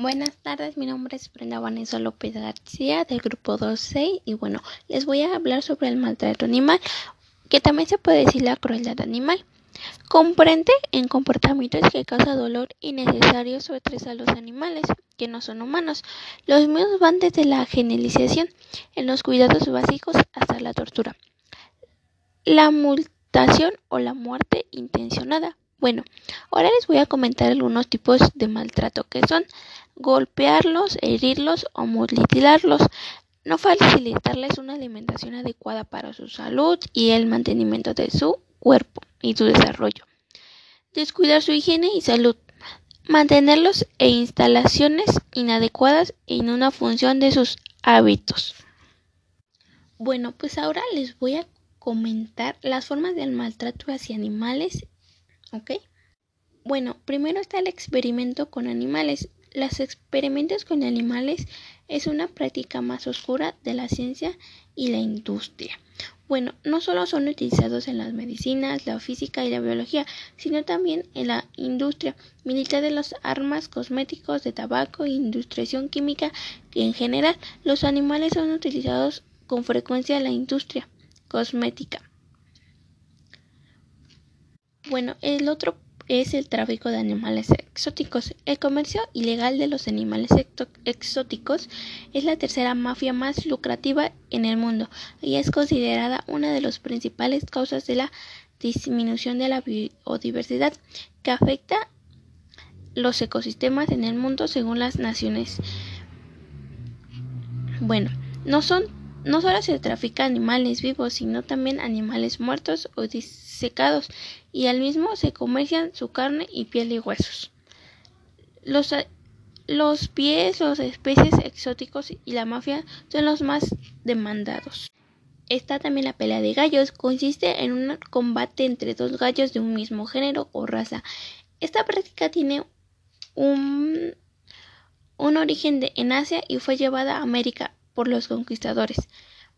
Buenas tardes, mi nombre es Brenda Vanessa López García del grupo 2.6 y bueno, les voy a hablar sobre el maltrato animal, que también se puede decir la crueldad animal. Comprende en comportamientos que causa dolor innecesario o estrés a los animales que no son humanos. Los mismos van desde la generalización en los cuidados básicos hasta la tortura, la mutación o la muerte intencionada. Bueno, ahora les voy a comentar algunos tipos de maltrato que son golpearlos, herirlos o mutilarlos, no facilitarles una alimentación adecuada para su salud y el mantenimiento de su cuerpo y su desarrollo, descuidar su higiene y salud, mantenerlos e instalaciones inadecuadas en una función de sus hábitos. Bueno, pues ahora les voy a comentar las formas del maltrato hacia animales ¿Ok? Bueno, primero está el experimento con animales. Los experimentos con animales es una práctica más oscura de la ciencia y la industria. Bueno, no solo son utilizados en las medicinas, la física y la biología, sino también en la industria militar de las armas, cosméticos, de tabaco industriación química, que en general los animales son utilizados con frecuencia en la industria cosmética. Bueno, el otro es el tráfico de animales exóticos. El comercio ilegal de los animales exóticos es la tercera mafia más lucrativa en el mundo y es considerada una de las principales causas de la disminución de la biodiversidad que afecta los ecosistemas en el mundo según las naciones. Bueno, no son no solo se trafica animales vivos, sino también animales muertos o disecados, y al mismo se comercian su carne y piel y huesos. Los, los pies, los especies exóticos y la mafia son los más demandados. Está también la pelea de gallos, consiste en un combate entre dos gallos de un mismo género o raza. Esta práctica tiene un, un origen de, en Asia y fue llevada a América por los conquistadores.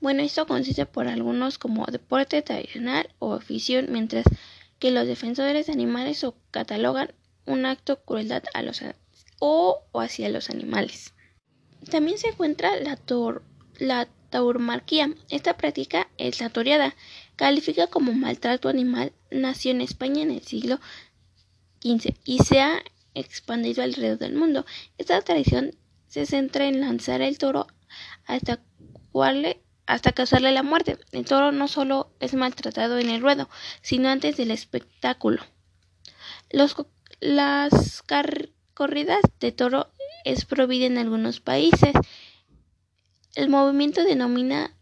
Bueno, esto consiste por algunos como deporte tradicional o afición, mientras que los defensores de animales o catalogan un acto de crueldad a los o, hacia los animales. También se encuentra la, la tauromarquía. Esta práctica es la toreada. Califica como maltrato animal. Nació en España en el siglo XV y se ha expandido alrededor del mundo. Esta tradición se centra en lanzar el toro hasta, causarle la muerte. El toro no solo es maltratado en el ruedo, sino antes del espectáculo. Las corridas de toro es prohibida en algunos países. El movimiento denomina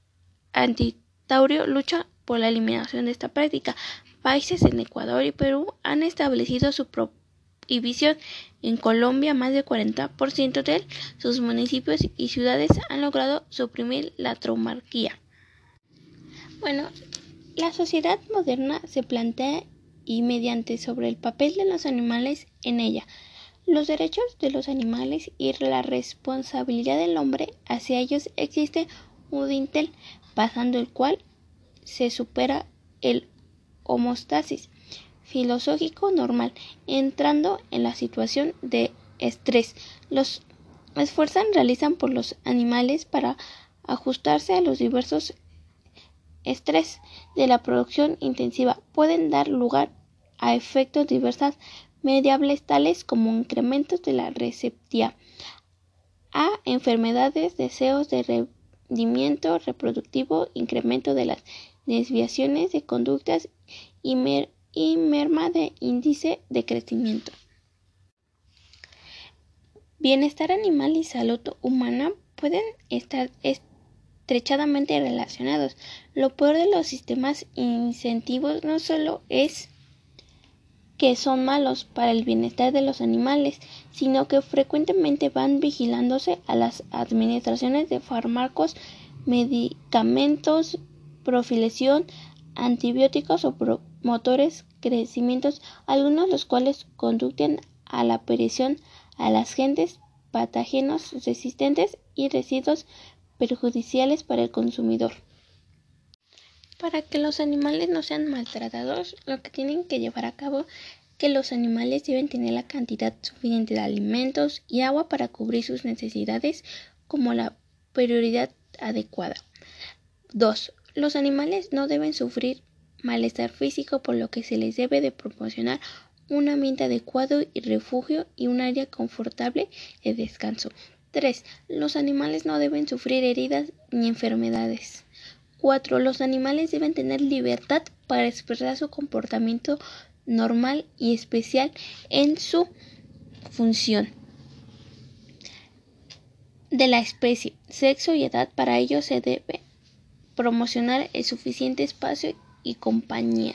antitaurio lucha por la eliminación de esta práctica. Países en Ecuador y Perú han establecido su prohibición en Colombia, más del 40% de sus municipios y ciudades han logrado suprimir la traumarquía. Bueno, la sociedad moderna se plantea y mediante sobre el papel de los animales en ella, los derechos de los animales y la responsabilidad del hombre hacia ellos existe un dintel pasando el cual se supera el homostasis filosófico normal, entrando en la situación de estrés. Los esfuerzos realizan por los animales para ajustarse a los diversos estrés de la producción intensiva pueden dar lugar a efectos diversos mediables tales como incrementos de la receptividad a enfermedades, deseos de rendimiento reproductivo, incremento de las desviaciones de conductas y y merma de índice de crecimiento. Bienestar animal y salud humana pueden estar estrechadamente relacionados. Lo peor de los sistemas incentivos no solo es que son malos para el bienestar de los animales, sino que frecuentemente van vigilándose a las administraciones de fármacos, medicamentos, profiliación, antibióticos o motores crecimientos, algunos los cuales conducen a la aparición a las gentes patógenos resistentes y residuos perjudiciales para el consumidor. Para que los animales no sean maltratados, lo que tienen que llevar a cabo que los animales deben tener la cantidad suficiente de alimentos y agua para cubrir sus necesidades como la prioridad adecuada. 2. Los animales no deben sufrir malestar físico por lo que se les debe de proporcionar un ambiente adecuado y refugio y un área confortable de descanso. 3. Los animales no deben sufrir heridas ni enfermedades. 4. Los animales deben tener libertad para expresar su comportamiento normal y especial en su función de la especie, sexo y edad. Para ello se debe promocionar el suficiente espacio y compañía.